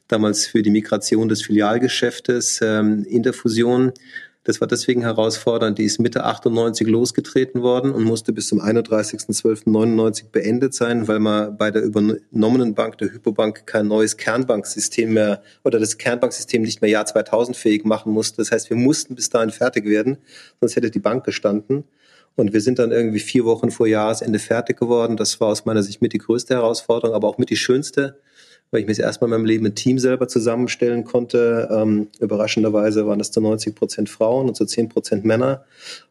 damals für die Migration des Filialgeschäftes ähm, in der Fusion das war deswegen herausfordernd. Die ist Mitte 98 losgetreten worden und musste bis zum 31.12.99 beendet sein, weil man bei der übernommenen Bank, der Hypobank, kein neues Kernbanksystem mehr oder das Kernbanksystem nicht mehr Jahr 2000 fähig machen musste. Das heißt, wir mussten bis dahin fertig werden, sonst hätte die Bank gestanden. Und wir sind dann irgendwie vier Wochen vor Jahresende fertig geworden. Das war aus meiner Sicht mit die größte Herausforderung, aber auch mit die schönste weil ich mir das erstmal in meinem Leben ein Team selber zusammenstellen konnte. Ähm, überraschenderweise waren das zu 90 Prozent Frauen und zu 10 Prozent Männer.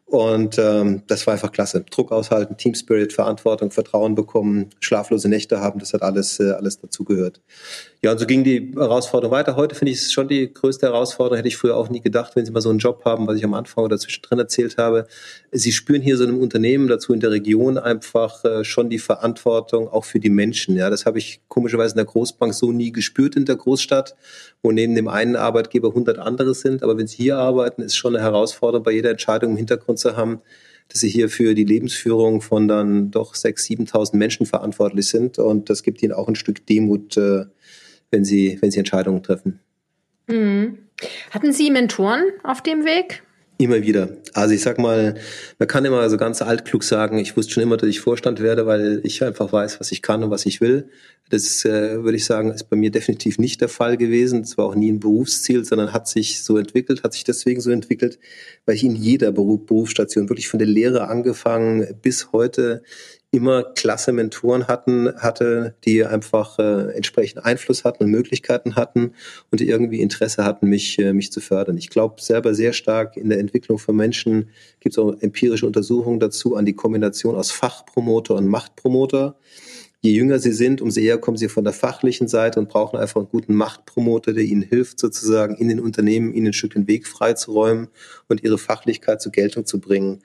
Und ähm, das war einfach klasse. Druck aushalten, Team Spirit, Verantwortung, Vertrauen bekommen, schlaflose Nächte haben, das hat alles, äh, alles dazugehört. Ja, und so ging die Herausforderung weiter. Heute finde ich es schon die größte Herausforderung. Hätte ich früher auch nie gedacht, wenn Sie mal so einen Job haben, was ich am Anfang oder zwischendrin erzählt habe. Sie spüren hier so einem Unternehmen, dazu in der Region einfach äh, schon die Verantwortung auch für die Menschen. Ja, das habe ich komischerweise in der Großbank so nie gespürt in der Großstadt, wo neben dem einen Arbeitgeber 100 andere sind. Aber wenn Sie hier arbeiten, ist schon eine Herausforderung bei jeder Entscheidung im Hintergrund zu haben, dass sie hier für die Lebensführung von dann doch 6.000, 7.000 Menschen verantwortlich sind. Und das gibt ihnen auch ein Stück Demut, äh, wenn sie, wenn sie Entscheidungen treffen. Mhm. Hatten Sie Mentoren auf dem Weg? Immer wieder. Also ich sag mal, man kann immer so ganz altklug sagen, ich wusste schon immer, dass ich Vorstand werde, weil ich einfach weiß, was ich kann und was ich will. Das äh, würde ich sagen, ist bei mir definitiv nicht der Fall gewesen. Das war auch nie ein Berufsziel, sondern hat sich so entwickelt, hat sich deswegen so entwickelt, weil ich in jeder Beruf, Berufsstation, wirklich von der Lehre angefangen bis heute immer klasse Mentoren hatten, hatte, die einfach äh, entsprechend Einfluss hatten und Möglichkeiten hatten und die irgendwie Interesse hatten, mich, äh, mich zu fördern. Ich glaube selber sehr stark in der Entwicklung von Menschen, gibt es auch empirische Untersuchungen dazu an die Kombination aus Fachpromoter und Machtpromoter. Je jünger sie sind, umso eher kommen sie von der fachlichen Seite und brauchen einfach einen guten Machtpromoter, der ihnen hilft, sozusagen in den Unternehmen ihnen ein Stück den Weg freizuräumen und ihre Fachlichkeit zur Geltung zu bringen.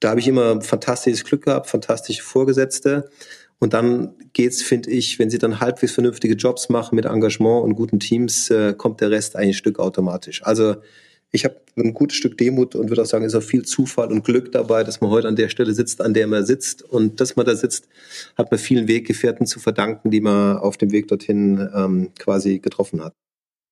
Da habe ich immer fantastisches Glück gehabt, fantastische Vorgesetzte. Und dann geht's, finde ich, wenn sie dann halbwegs vernünftige Jobs machen mit Engagement und guten Teams, äh, kommt der Rest ein Stück automatisch. Also ich habe ein gutes Stück Demut und würde auch sagen, ist auch viel Zufall und Glück dabei, dass man heute an der Stelle sitzt, an der man sitzt. Und dass man da sitzt, hat man vielen Weggefährten zu verdanken, die man auf dem Weg dorthin ähm, quasi getroffen hat.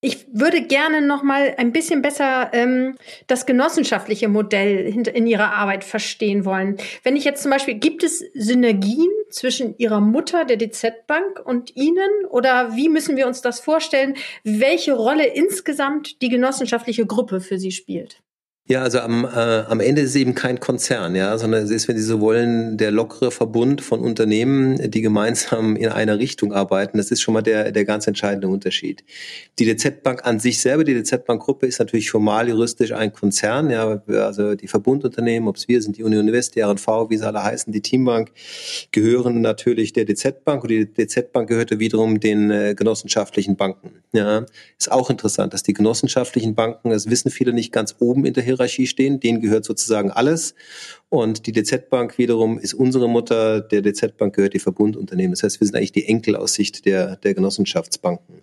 Ich würde gerne noch mal ein bisschen besser ähm, das genossenschaftliche Modell in Ihrer Arbeit verstehen wollen. Wenn ich jetzt zum Beispiel, gibt es Synergien zwischen Ihrer Mutter, der DZ Bank, und Ihnen? Oder wie müssen wir uns das vorstellen, welche Rolle insgesamt die genossenschaftliche Gruppe für Sie spielt? Ja, also am, äh, am Ende ist es eben kein Konzern, ja, sondern es ist, wenn Sie so wollen, der lockere Verbund von Unternehmen, die gemeinsam in einer Richtung arbeiten. Das ist schon mal der, der ganz entscheidende Unterschied. Die DZ Bank an sich selber, die DZ Bank Gruppe ist natürlich formal juristisch ein Konzern, ja, also die Verbundunternehmen, ob es wir sind, die Union Invest, die RNV, wie sie alle heißen, die Teambank, gehören natürlich der DZ Bank und die DZ Bank gehörte wiederum den äh, genossenschaftlichen Banken. Ja, ist auch interessant, dass die genossenschaftlichen Banken, das wissen viele nicht ganz oben in der Hierarchie stehen. Denen gehört sozusagen alles. Und die DZ Bank wiederum ist unsere Mutter. Der DZ Bank gehört die Verbundunternehmen. Das heißt, wir sind eigentlich die Enkelaussicht der, der Genossenschaftsbanken.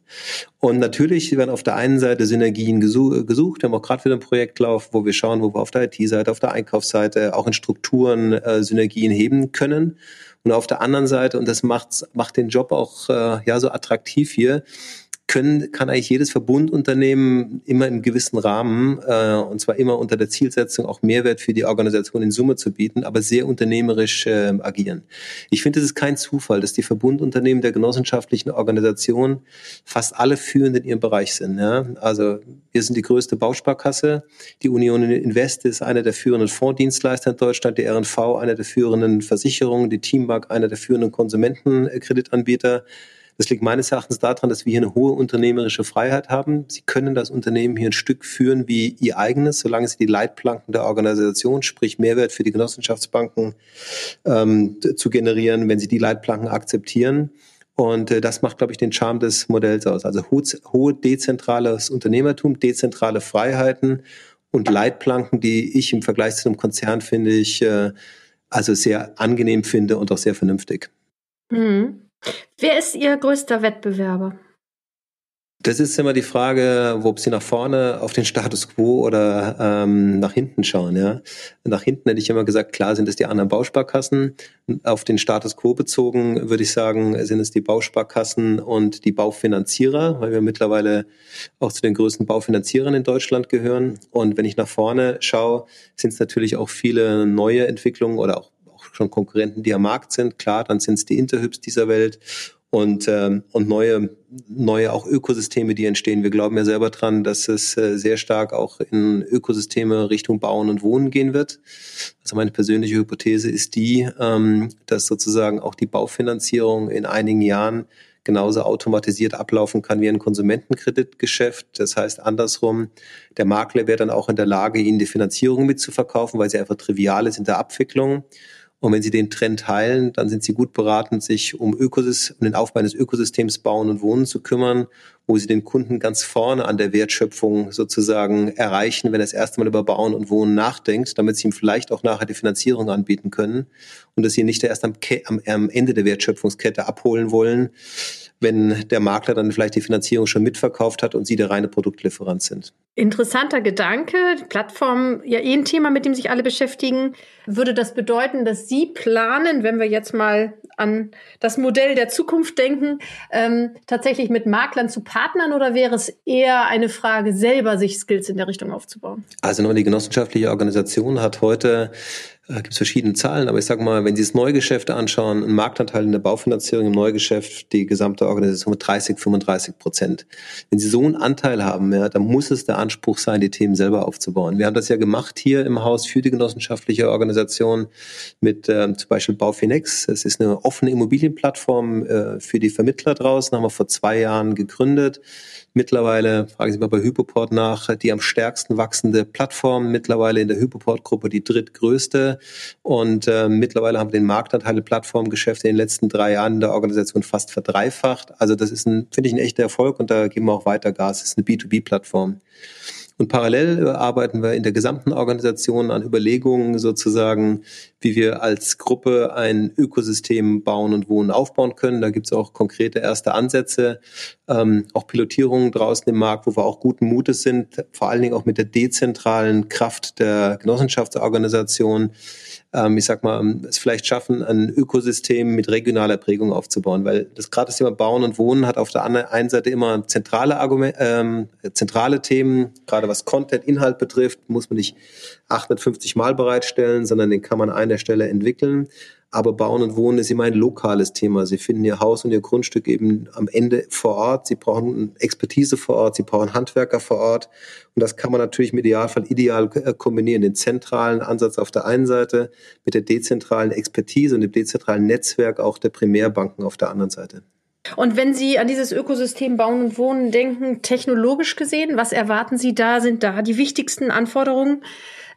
Und natürlich werden auf der einen Seite Synergien gesucht. Wir haben auch gerade wieder ein Projektlauf, wo wir schauen, wo wir auf der IT-Seite, auf der Einkaufsseite auch in Strukturen äh, Synergien heben können. Und auf der anderen Seite, und das macht, macht den Job auch äh, ja so attraktiv hier, können, kann eigentlich jedes Verbundunternehmen immer im gewissen Rahmen, äh, und zwar immer unter der Zielsetzung, auch Mehrwert für die Organisation in Summe zu bieten, aber sehr unternehmerisch äh, agieren. Ich finde, es ist kein Zufall, dass die Verbundunternehmen der genossenschaftlichen Organisation fast alle führend in ihrem Bereich sind. Ja? Also wir sind die größte Bausparkasse, die Union Invest ist einer der führenden Fondsdienstleister in Deutschland, die RNV einer der führenden Versicherungen, die Teambank einer der führenden Konsumentenkreditanbieter. Das liegt meines Erachtens daran, dass wir hier eine hohe unternehmerische Freiheit haben. Sie können das Unternehmen hier ein Stück führen wie ihr eigenes, solange sie die Leitplanken der Organisation, sprich Mehrwert für die Genossenschaftsbanken ähm, zu generieren, wenn sie die Leitplanken akzeptieren. Und äh, das macht, glaube ich, den Charme des Modells aus. Also ho hohe dezentrales Unternehmertum, dezentrale Freiheiten und Leitplanken, die ich im Vergleich zu einem Konzern finde ich äh, also sehr angenehm finde und auch sehr vernünftig. Mhm. Wer ist Ihr größter Wettbewerber? Das ist immer die Frage, ob Sie nach vorne auf den Status quo oder ähm, nach hinten schauen. Ja? Nach hinten hätte ich immer gesagt, klar sind es die anderen Bausparkassen. Auf den Status quo bezogen würde ich sagen, sind es die Bausparkassen und die Baufinanzierer, weil wir mittlerweile auch zu den größten Baufinanzierern in Deutschland gehören. Und wenn ich nach vorne schaue, sind es natürlich auch viele neue Entwicklungen oder auch schon Konkurrenten, die am Markt sind. Klar, dann sind es die Interhyps dieser Welt und, ähm, und neue, neue auch Ökosysteme, die entstehen. Wir glauben ja selber dran, dass es äh, sehr stark auch in Ökosysteme Richtung Bauen und Wohnen gehen wird. Also meine persönliche Hypothese ist die, ähm, dass sozusagen auch die Baufinanzierung in einigen Jahren genauso automatisiert ablaufen kann wie ein Konsumentenkreditgeschäft. Das heißt andersrum, der Makler wäre dann auch in der Lage, Ihnen die Finanzierung mitzuverkaufen, weil sie einfach trivial ist in der Abwicklung. Und wenn Sie den Trend teilen, dann sind Sie gut beraten, sich um, Ökosys um den Aufbau eines Ökosystems Bauen und Wohnen zu kümmern, wo Sie den Kunden ganz vorne an der Wertschöpfung sozusagen erreichen, wenn er das erste Mal über Bauen und Wohnen nachdenkt, damit Sie ihm vielleicht auch nachher die Finanzierung anbieten können und dass Sie nicht erst am, am Ende der Wertschöpfungskette abholen wollen, wenn der Makler dann vielleicht die Finanzierung schon mitverkauft hat und Sie der reine Produktlieferant sind. Interessanter Gedanke. Plattform, ja eh ein Thema, mit dem sich alle beschäftigen. Würde das bedeuten, dass Sie planen, wenn wir jetzt mal an das Modell der Zukunft denken, ähm, tatsächlich mit Maklern zu partnern oder wäre es eher eine Frage, selber sich Skills in der Richtung aufzubauen? Also nur die genossenschaftliche Organisation hat heute äh, gibt es verschiedene Zahlen, aber ich sage mal, wenn Sie das Neugeschäft anschauen, ein Marktanteil in der Baufinanzierung im Neugeschäft, die gesamte Organisation mit 30, 35 Prozent. Wenn Sie so einen Anteil haben, ja, dann muss es der Anspruch sein, die Themen selber aufzubauen. Wir haben das ja gemacht hier im Haus für die genossenschaftliche Organisation mit ähm, zum Beispiel Baufinex. Es ist eine offene Immobilienplattform äh, für die Vermittler draußen, haben wir vor zwei Jahren gegründet mittlerweile, fragen Sie mal bei Hypoport nach, die am stärksten wachsende Plattform, mittlerweile in der Hypoport-Gruppe die drittgrößte. Und äh, mittlerweile haben wir den Marktanteil der Plattformgeschäfte in den letzten drei Jahren der Organisation fast verdreifacht. Also das ist ein, finde ich, ein echter Erfolg und da geben wir auch weiter Gas. Es ist eine B2B-Plattform. Und parallel arbeiten wir in der gesamten Organisation an Überlegungen sozusagen, wie wir als Gruppe ein Ökosystem bauen und wohnen aufbauen können. Da gibt es auch konkrete erste Ansätze, ähm, auch Pilotierungen draußen im Markt, wo wir auch guten Mutes sind, vor allen Dingen auch mit der dezentralen Kraft der Genossenschaftsorganisation ähm, ich sag mal, es vielleicht schaffen, ein Ökosystem mit regionaler Prägung aufzubauen, weil das gerade das Thema Bauen und Wohnen hat auf der einen Seite immer zentrale Argument, ähm, zentrale Themen, gerade was Content, Inhalt betrifft, muss man nicht 850 Mal bereitstellen, sondern den kann man an einer Stelle entwickeln. Aber Bauen und Wohnen ist immer ein lokales Thema. Sie finden Ihr Haus und Ihr Grundstück eben am Ende vor Ort. Sie brauchen Expertise vor Ort. Sie brauchen Handwerker vor Ort. Und das kann man natürlich im Idealfall ideal äh, kombinieren. Den zentralen Ansatz auf der einen Seite mit der dezentralen Expertise und dem dezentralen Netzwerk auch der Primärbanken auf der anderen Seite. Und wenn Sie an dieses Ökosystem Bauen und Wohnen denken, technologisch gesehen, was erwarten Sie da? Sind da die wichtigsten Anforderungen,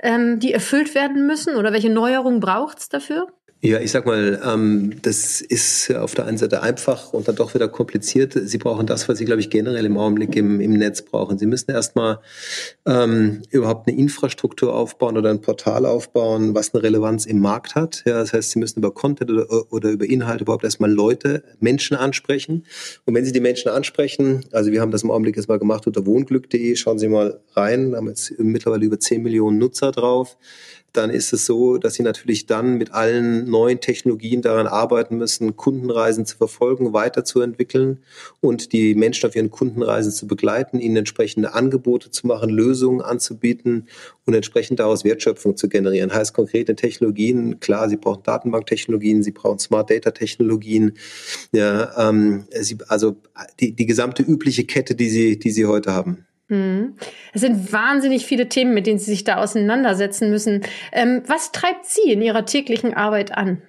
ähm, die erfüllt werden müssen? Oder welche Neuerungen braucht es dafür? Ja, ich sag mal, ähm, das ist auf der einen Seite einfach und dann doch wieder kompliziert. Sie brauchen das, was Sie, glaube ich, generell im Augenblick im, im Netz brauchen. Sie müssen erstmal ähm, überhaupt eine Infrastruktur aufbauen oder ein Portal aufbauen, was eine Relevanz im Markt hat. Ja, das heißt, Sie müssen über Content oder, oder über Inhalte überhaupt erstmal Leute, Menschen ansprechen. Und wenn Sie die Menschen ansprechen, also wir haben das im Augenblick jetzt mal gemacht unter wohnglück.de, schauen Sie mal rein, haben jetzt mittlerweile über 10 Millionen Nutzer drauf dann ist es so, dass sie natürlich dann mit allen neuen Technologien daran arbeiten müssen, Kundenreisen zu verfolgen, weiterzuentwickeln und die Menschen auf ihren Kundenreisen zu begleiten, ihnen entsprechende Angebote zu machen, Lösungen anzubieten und entsprechend daraus Wertschöpfung zu generieren. Heißt konkrete Technologien, klar, sie brauchen Datenbanktechnologien, sie brauchen Smart Data Technologien, ja, ähm, sie, also die, die gesamte übliche Kette, die sie, die sie heute haben. Hm. Es sind wahnsinnig viele Themen, mit denen Sie sich da auseinandersetzen müssen. Ähm, was treibt Sie in Ihrer täglichen Arbeit an?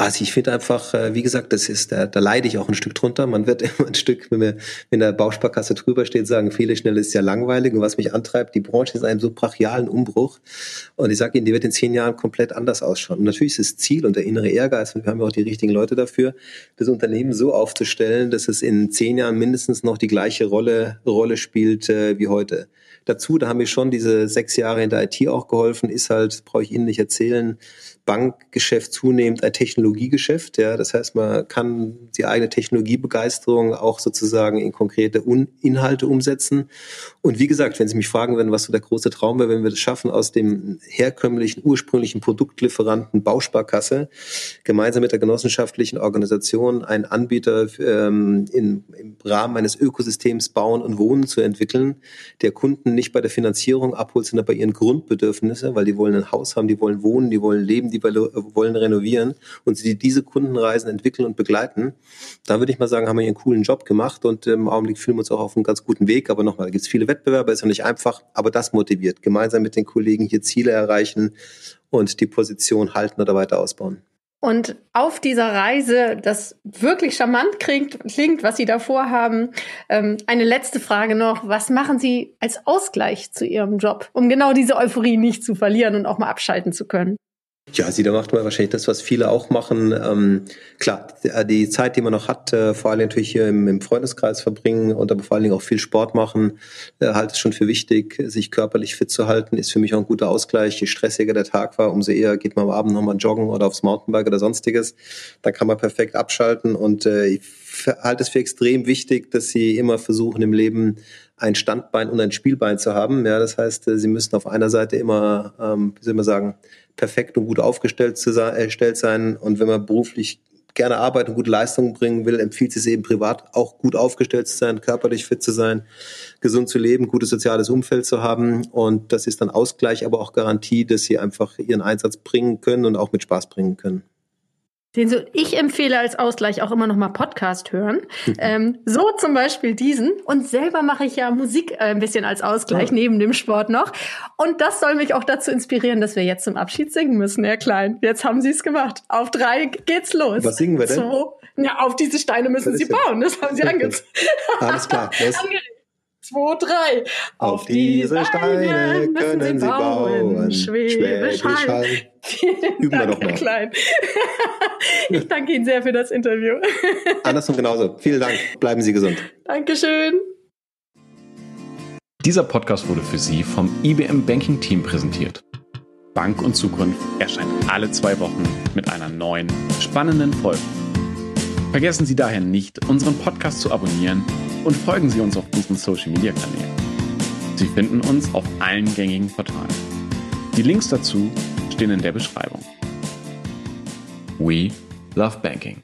Also ich finde einfach, äh, wie gesagt, das ist, da, da leide ich auch ein Stück drunter. Man wird immer ein Stück, wenn, wir, wenn der Bausparkasse drüber steht, sagen, viele schnell ist ja langweilig. Und was mich antreibt, die Branche ist in einem so brachialen Umbruch. Und ich sage Ihnen, die wird in zehn Jahren komplett anders ausschauen. Und natürlich ist das Ziel und der innere Ehrgeiz, und wir haben ja auch die richtigen Leute dafür, das Unternehmen so aufzustellen, dass es in zehn Jahren mindestens noch die gleiche Rolle, Rolle spielt äh, wie heute. Dazu, da haben wir schon diese sechs Jahre in der IT auch geholfen, ist halt, brauche ich Ihnen nicht erzählen, Bankgeschäft zunehmend ein Technologiegeschäft. Ja, das heißt, man kann die eigene Technologiebegeisterung auch sozusagen in konkrete Un Inhalte umsetzen. Und wie gesagt, wenn Sie mich fragen würden, was so der große Traum wäre, wenn wir das schaffen, aus dem herkömmlichen, ursprünglichen Produktlieferanten Bausparkasse gemeinsam mit der genossenschaftlichen Organisation einen Anbieter ähm, in, im Rahmen eines Ökosystems Bauen und Wohnen zu entwickeln, der Kunden nicht bei der Finanzierung abholt, sondern bei ihren Grundbedürfnissen, weil die wollen ein Haus haben, die wollen wohnen, die wollen leben, die die wollen renovieren und sie diese Kundenreisen entwickeln und begleiten, da würde ich mal sagen, haben wir hier einen coolen Job gemacht und im Augenblick fühlen wir uns auch auf einem ganz guten Weg. Aber nochmal, gibt es viele Wettbewerber, ist ja nicht einfach, aber das motiviert. Gemeinsam mit den Kollegen hier Ziele erreichen und die Position halten oder weiter ausbauen. Und auf dieser Reise, das wirklich charmant klingt, klingt was Sie da vorhaben, ähm, eine letzte Frage noch. Was machen Sie als Ausgleich zu Ihrem Job, um genau diese Euphorie nicht zu verlieren und auch mal abschalten zu können? Ja, sie da macht man wahrscheinlich das, was viele auch machen. Ähm, klar, die Zeit, die man noch hat, äh, vor allem natürlich hier im, im, Freundeskreis verbringen und aber vor allen Dingen auch viel Sport machen, äh, halte es schon für wichtig, sich körperlich fit zu halten, ist für mich auch ein guter Ausgleich. Je stressiger der Tag war, umso eher geht man am Abend nochmal joggen oder aufs Mountainbike oder sonstiges. Da kann man perfekt abschalten und äh, ich halte es für extrem wichtig, dass sie immer versuchen im Leben ein Standbein und ein Spielbein zu haben. Ja, das heißt, äh, sie müssen auf einer Seite immer, ähm, wie soll man sagen, perfekt und gut aufgestellt zu sein, äh, sein. Und wenn man beruflich gerne arbeitet und gute Leistungen bringen will, empfiehlt es eben privat auch gut aufgestellt zu sein, körperlich fit zu sein, gesund zu leben, gutes soziales Umfeld zu haben. Und das ist dann Ausgleich, aber auch Garantie, dass sie einfach ihren Einsatz bringen können und auch mit Spaß bringen können. Den so, ich empfehle als Ausgleich auch immer noch mal Podcast hören. ähm, so zum Beispiel diesen. Und selber mache ich ja Musik äh, ein bisschen als Ausgleich, ja. neben dem Sport noch. Und das soll mich auch dazu inspirieren, dass wir jetzt zum Abschied singen müssen, Herr Klein. Jetzt haben Sie es gemacht. Auf drei geht's los. Was singen wir denn? Zwei, ja, auf diese Steine müssen Sie bauen. Das haben Sie angezogen. Alles klar. Zwei, drei. Auf, diese Steine können Sie bauen. Schwäbisch Hall. Üben wir doch mal. Klein. Ich danke Ihnen sehr für das Interview. Andersrum genauso. Vielen Dank. Bleiben Sie gesund. Dankeschön. Dieser Podcast wurde für Sie vom IBM Banking Team präsentiert. Bank und Zukunft erscheint alle zwei Wochen mit einer neuen, spannenden Folge. Vergessen Sie daher nicht, unseren Podcast zu abonnieren und folgen Sie uns auf unseren Social Media Kanälen. Sie finden uns auf allen gängigen Portalen. Die Links dazu stehen in der Beschreibung. We love banking.